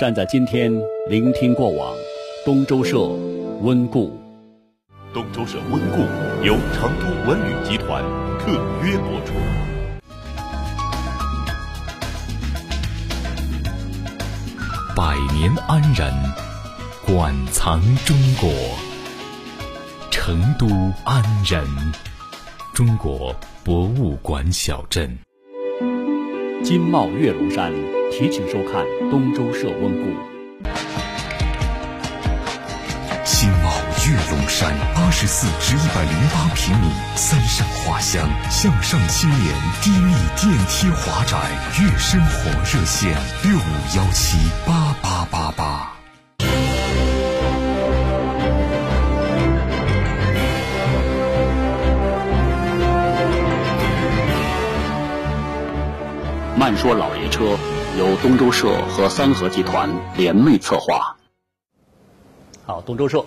站在今天，聆听过往。东周社温故。东周社温故由成都文旅集团特约播出。百年安仁，馆藏中国。成都安仁，中国博物馆小镇。金茂月龙山提请收看东周社温故。金茂月龙山，八十四至一百零八平米，三上花香，向上青年低密电梯华宅，悦生活热线六五幺七八八八八。慢说老爷车由东周社和三和集团联袂策划。好，东周社，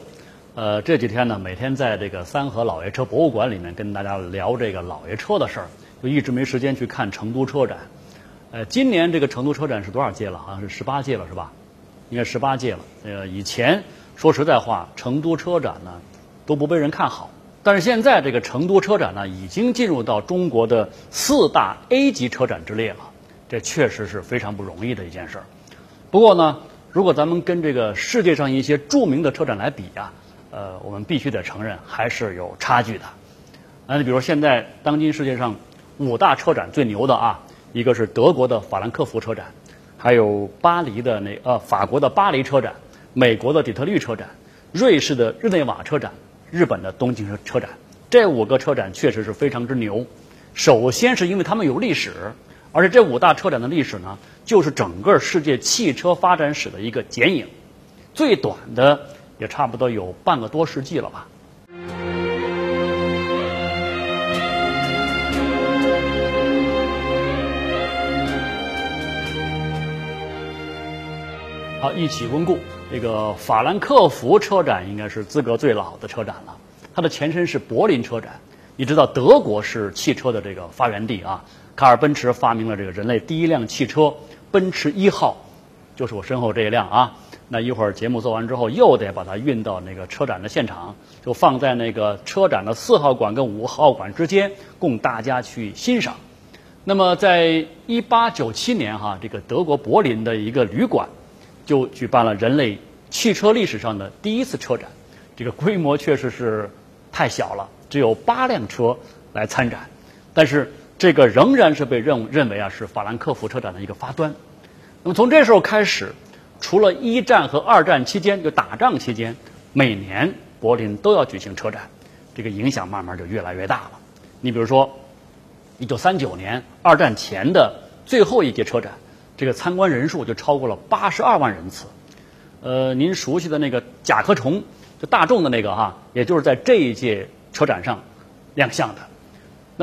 呃，这几天呢，每天在这个三和老爷车博物馆里面跟大家聊这个老爷车的事儿，就一直没时间去看成都车展。呃，今年这个成都车展是多少届了？好像是十八届了，是吧？应该十八届了。呃，以前说实在话，成都车展呢都不被人看好，但是现在这个成都车展呢，已经进入到中国的四大 A 级车展之列了。这确实是非常不容易的一件事儿。不过呢，如果咱们跟这个世界上一些著名的车展来比呀，呃，我们必须得承认还是有差距的。那你比如现在当今世界上五大车展最牛的啊，一个是德国的法兰克福车展，还有巴黎的那呃法国的巴黎车展，美国的底特律车展，瑞士的日内瓦车展，日本的东京车车展。这五个车展确实是非常之牛。首先是因为他们有历史。而且这五大车展的历史呢，就是整个世界汽车发展史的一个剪影，最短的也差不多有半个多世纪了吧。好，一起温故。这个法兰克福车展应该是资格最老的车展了，它的前身是柏林车展。你知道德国是汽车的这个发源地啊。卡尔奔驰发明了这个人类第一辆汽车，奔驰一号，就是我身后这一辆啊。那一会儿节目做完之后，又得把它运到那个车展的现场，就放在那个车展的四号馆跟五号馆之间，供大家去欣赏。那么，在一八九七年哈，这个德国柏林的一个旅馆，就举办了人类汽车历史上的第一次车展。这个规模确实是太小了，只有八辆车来参展，但是。这个仍然是被认认为啊是法兰克福车展的一个发端。那么从这时候开始，除了一战和二战期间就打仗期间，每年柏林都要举行车展，这个影响慢慢就越来越大了。你比如说，一九三九年二战前的最后一届车展，这个参观人数就超过了八十二万人次。呃，您熟悉的那个甲壳虫，就大众的那个哈，也就是在这一届车展上亮相的。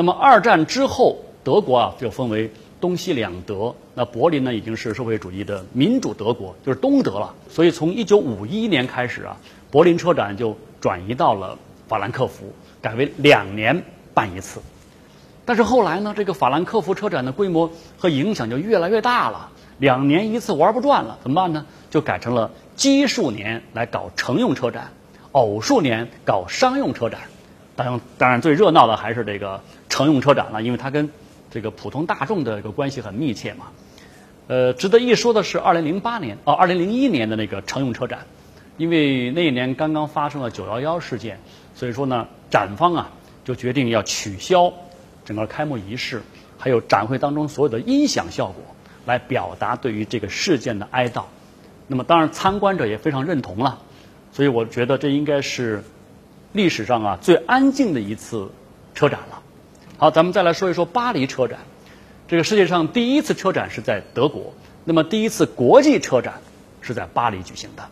那么二战之后，德国啊就分为东西两德。那柏林呢已经是社会主义的民主德国，就是东德了。所以从一九五一年开始啊，柏林车展就转移到了法兰克福，改为两年办一次。但是后来呢，这个法兰克福车展的规模和影响就越来越大了，两年一次玩不转了，怎么办呢？就改成了奇数年来搞乘用车展，偶数年搞商用车展。当然，当然最热闹的还是这个。乘用车展了，因为它跟这个普通大众的一个关系很密切嘛。呃，值得一说的是，二零零八年哦，二零零一年的那个乘用车展，因为那一年刚刚发生了九幺幺事件，所以说呢，展方啊就决定要取消整个开幕仪式，还有展会当中所有的音响效果，来表达对于这个事件的哀悼。那么，当然参观者也非常认同了，所以我觉得这应该是历史上啊最安静的一次车展了。好，咱们再来说一说巴黎车展。这个世界上第一次车展是在德国，那么第一次国际车展是在巴黎举行的。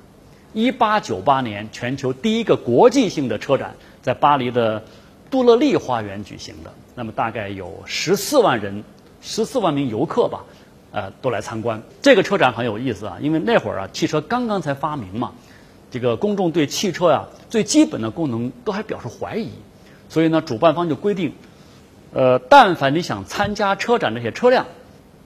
一八九八年，全球第一个国际性的车展在巴黎的杜乐丽花园举行的。那么大概有十四万人，十四万名游客吧，呃，都来参观。这个车展很有意思啊，因为那会儿啊，汽车刚刚才发明嘛，这个公众对汽车呀最基本的功能都还表示怀疑，所以呢，主办方就规定。呃，但凡你想参加车展这些车辆，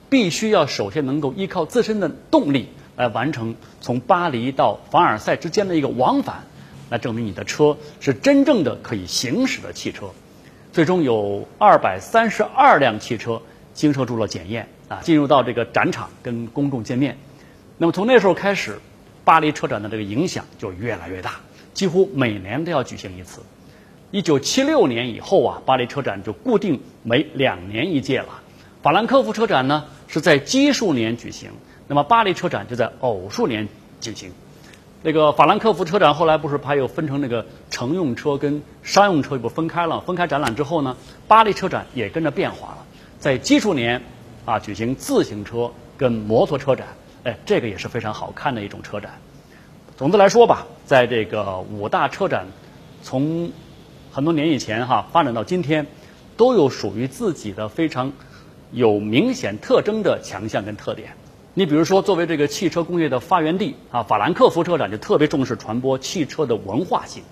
必须要首先能够依靠自身的动力来完成从巴黎到凡尔赛之间的一个往返，来证明你的车是真正的可以行驶的汽车。最终有二百三十二辆汽车经受住了检验啊，进入到这个展场跟公众见面。那么从那时候开始，巴黎车展的这个影响就越来越大，几乎每年都要举行一次。一九七六年以后啊，巴黎车展就固定每两年一届了。法兰克福车展呢是在奇数年举行，那么巴黎车展就在偶数年进行。那个法兰克福车展后来不是还有分成那个乘用车跟商用车不分开了？分开展览之后呢，巴黎车展也跟着变化了，在奇数年啊举行自行车跟摩托车展，哎，这个也是非常好看的一种车展。总的来说吧，在这个五大车展从很多年以前哈，发展到今天，都有属于自己的非常有明显特征的强项跟特点。你比如说，作为这个汽车工业的发源地啊，法兰克福车展就特别重视传播汽车的文化性。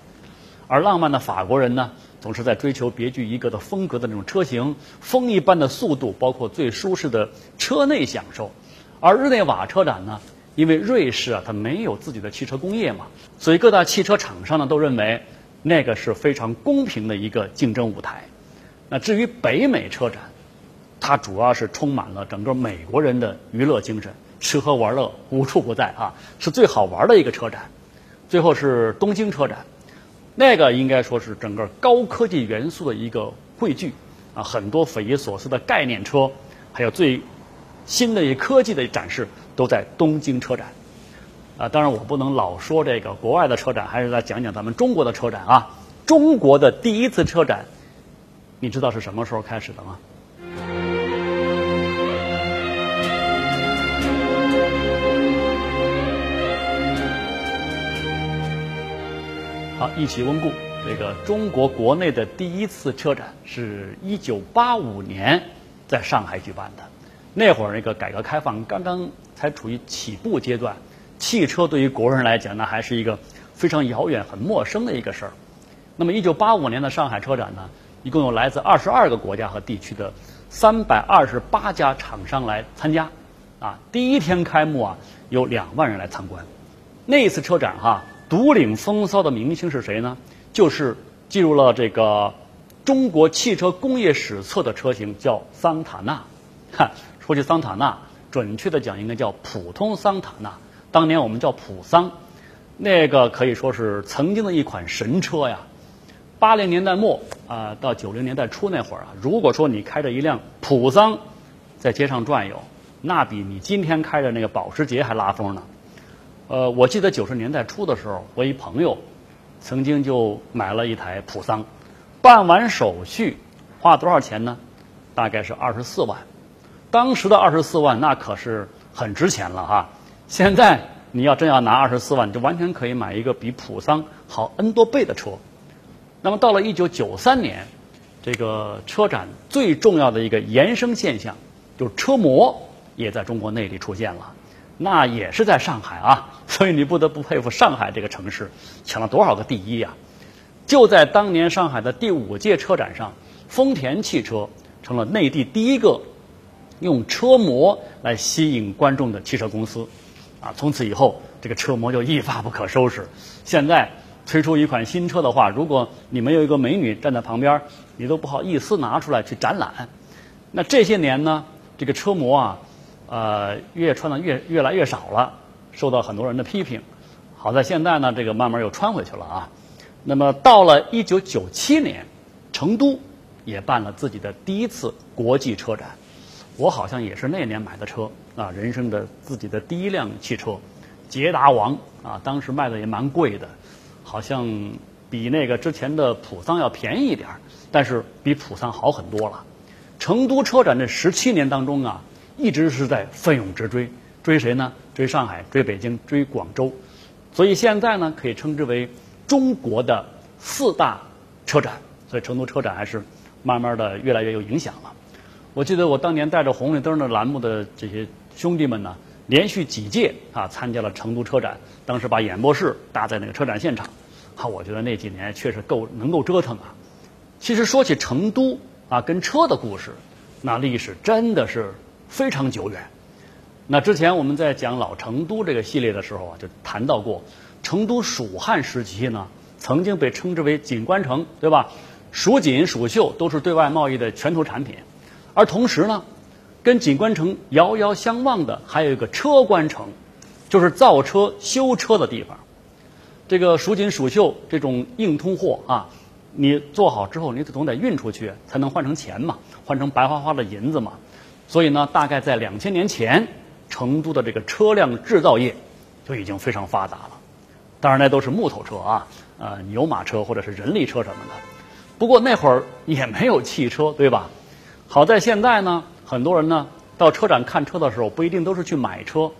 而浪漫的法国人呢，总是在追求别具一格的风格的那种车型，风一般的速度，包括最舒适的车内享受。而日内瓦车展呢，因为瑞士啊，它没有自己的汽车工业嘛，所以各大汽车厂商呢都认为。那个是非常公平的一个竞争舞台。那至于北美车展，它主要是充满了整个美国人的娱乐精神，吃喝玩乐无处不在啊，是最好玩的一个车展。最后是东京车展，那个应该说是整个高科技元素的一个汇聚啊，很多匪夷所思的概念车，还有最新的一科技的展示都在东京车展。啊，当然我不能老说这个国外的车展，还是来讲讲咱们中国的车展啊。中国的第一次车展，你知道是什么时候开始的吗？好，一起温故。这个中国国内的第一次车展是一九八五年在上海举办的，那会儿那个改革开放刚刚才处于起步阶段。汽车对于国人来讲呢，还是一个非常遥远、很陌生的一个事儿。那么，一九八五年的上海车展呢，一共有来自二十二个国家和地区的三百二十八家厂商来参加。啊，第一天开幕啊，有两万人来参观。那一次车展哈，独领风骚的明星是谁呢？就是进入了这个中国汽车工业史册的车型，叫桑塔纳。哈，说起桑塔纳，准确的讲应该叫普通桑塔纳。当年我们叫普桑，那个可以说是曾经的一款神车呀。八零年代末啊，到九零年代初那会儿啊，如果说你开着一辆普桑在街上转悠，那比你今天开着那个保时捷还拉风呢。呃，我记得九十年代初的时候，我一朋友曾经就买了一台普桑，办完手续花多少钱呢？大概是二十四万。当时的二十四万那可是很值钱了哈。现在你要真要拿二十四万，就完全可以买一个比普桑好 N 多倍的车。那么到了一九九三年，这个车展最重要的一个延伸现象，就是车模也在中国内地出现了，那也是在上海啊。所以你不得不佩服上海这个城市抢了多少个第一呀！就在当年上海的第五届车展上，丰田汽车成了内地第一个用车模来吸引观众的汽车公司。啊，从此以后，这个车模就一发不可收拾。现在推出一款新车的话，如果你没有一个美女站在旁边，你都不好意思拿出来去展览。那这些年呢，这个车模啊，呃，越穿的越越来越少了，受到很多人的批评。好在现在呢，这个慢慢又穿回去了啊。那么到了一九九七年，成都也办了自己的第一次国际车展。我好像也是那年买的车啊，人生的自己的第一辆汽车，捷达王啊，当时卖的也蛮贵的，好像比那个之前的普桑要便宜一点儿，但是比普桑好很多了。成都车展这十七年当中啊，一直是在奋勇直追，追谁呢？追上海，追北京，追广州，所以现在呢，可以称之为中国的四大车展，所以成都车展还是慢慢的越来越有影响了。我记得我当年带着红绿灯的栏目的这些兄弟们呢，连续几届啊参加了成都车展，当时把演播室搭在那个车展现场，哈，我觉得那几年确实够能够折腾啊。其实说起成都啊跟车的故事，那历史真的是非常久远。那之前我们在讲老成都这个系列的时候啊，就谈到过，成都蜀汉时期呢，曾经被称之为锦官城，对吧？蜀锦、蜀绣都是对外贸易的拳头产品，而同时呢，跟锦官城遥遥相望的还有一个车官城，就是造车、修车的地方。这个蜀锦、蜀绣这种硬通货啊，你做好之后，你总得运出去，才能换成钱嘛，换成白花花的银子嘛。所以呢，大概在两千年前。成都的这个车辆制造业就已经非常发达了，当然那都是木头车啊，呃，牛马车或者是人力车什么的。不过那会儿也没有汽车，对吧？好在现在呢，很多人呢到车展看车的时候，不一定都是去买车，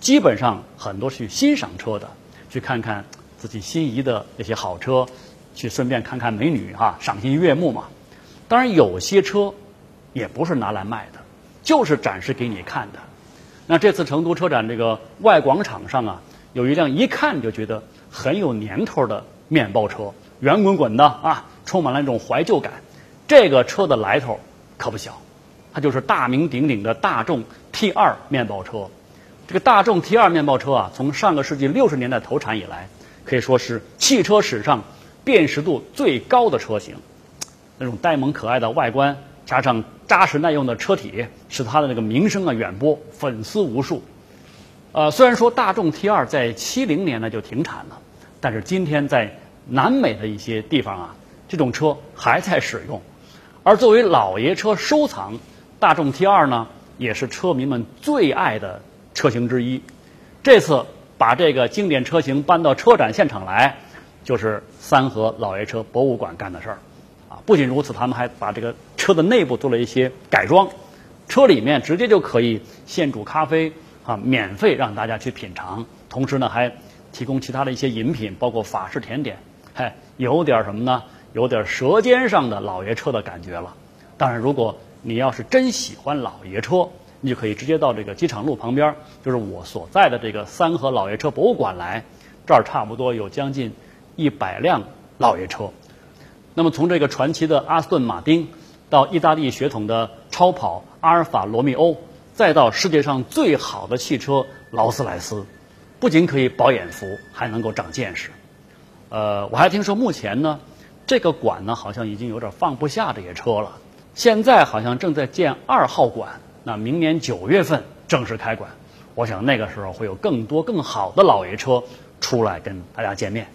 基本上很多去欣赏车的，去看看自己心仪的那些好车，去顺便看看美女啊，赏心悦目嘛。当然有些车也不是拿来卖的，就是展示给你看的。那这次成都车展这个外广场上啊，有一辆一看就觉得很有年头的面包车，圆滚滚的啊，充满了那种怀旧感。这个车的来头可不小，它就是大名鼎鼎的大众 T 二面包车。这个大众 T 二面包车啊，从上个世纪六十年代投产以来，可以说是汽车史上辨识度最高的车型。那种呆萌可爱的外观。加上扎实耐用的车体，使它的这个名声啊远播，粉丝无数。呃，虽然说大众 T 二在七零年呢就停产了，但是今天在南美的一些地方啊，这种车还在使用。而作为老爷车收藏，大众 T 二呢也是车迷们最爱的车型之一。这次把这个经典车型搬到车展现场来，就是三河老爷车博物馆干的事儿。啊不仅如此，他们还把这个车的内部做了一些改装，车里面直接就可以现煮咖啡啊，免费让大家去品尝。同时呢，还提供其他的一些饮品，包括法式甜点，嗨，有点什么呢？有点舌尖上的老爷车的感觉了。当然，如果你要是真喜欢老爷车，你就可以直接到这个机场路旁边，就是我所在的这个三河老爷车博物馆来，这儿差不多有将近一百辆老爷车。那么从这个传奇的阿斯顿马丁，到意大利血统的超跑阿尔法罗密欧，再到世界上最好的汽车劳斯莱斯，不仅可以饱眼福，还能够长见识。呃，我还听说目前呢，这个馆呢好像已经有点放不下这些车了。现在好像正在建二号馆，那明年九月份正式开馆。我想那个时候会有更多更好的老爷车出来跟大家见面。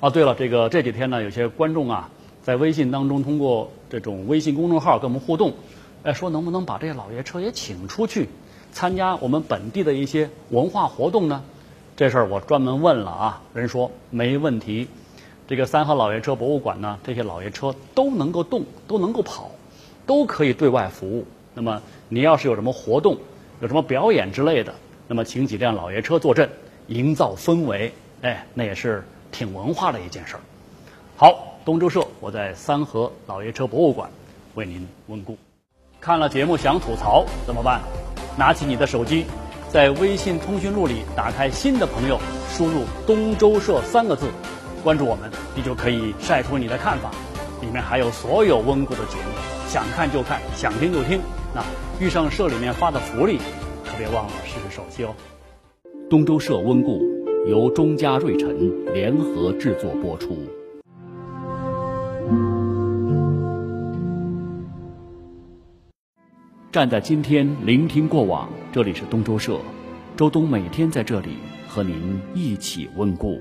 啊，对了，这个这几天呢，有些观众啊，在微信当中通过这种微信公众号跟我们互动，哎，说能不能把这些老爷车也请出去，参加我们本地的一些文化活动呢？这事儿我专门问了啊，人说没问题。这个三河老爷车博物馆呢，这些老爷车都能够动，都能够跑，都可以对外服务。那么你要是有什么活动，有什么表演之类的，那么请几辆老爷车坐镇，营造氛围，哎，那也是。挺文化的一件事儿。好，东周社，我在三河老爷车博物馆为您问故。看了节目想吐槽怎么办？拿起你的手机，在微信通讯录里打开新的朋友，输入“东周社”三个字，关注我们，你就可以晒出你的看法。里面还有所有温故的节目，想看就看，想听就听。那遇上社里面发的福利，可别忘了试试手气哦。东周社温故。由中嘉瑞辰联合制作播出。站在今天，聆听过往。这里是东周社，周东每天在这里和您一起温故。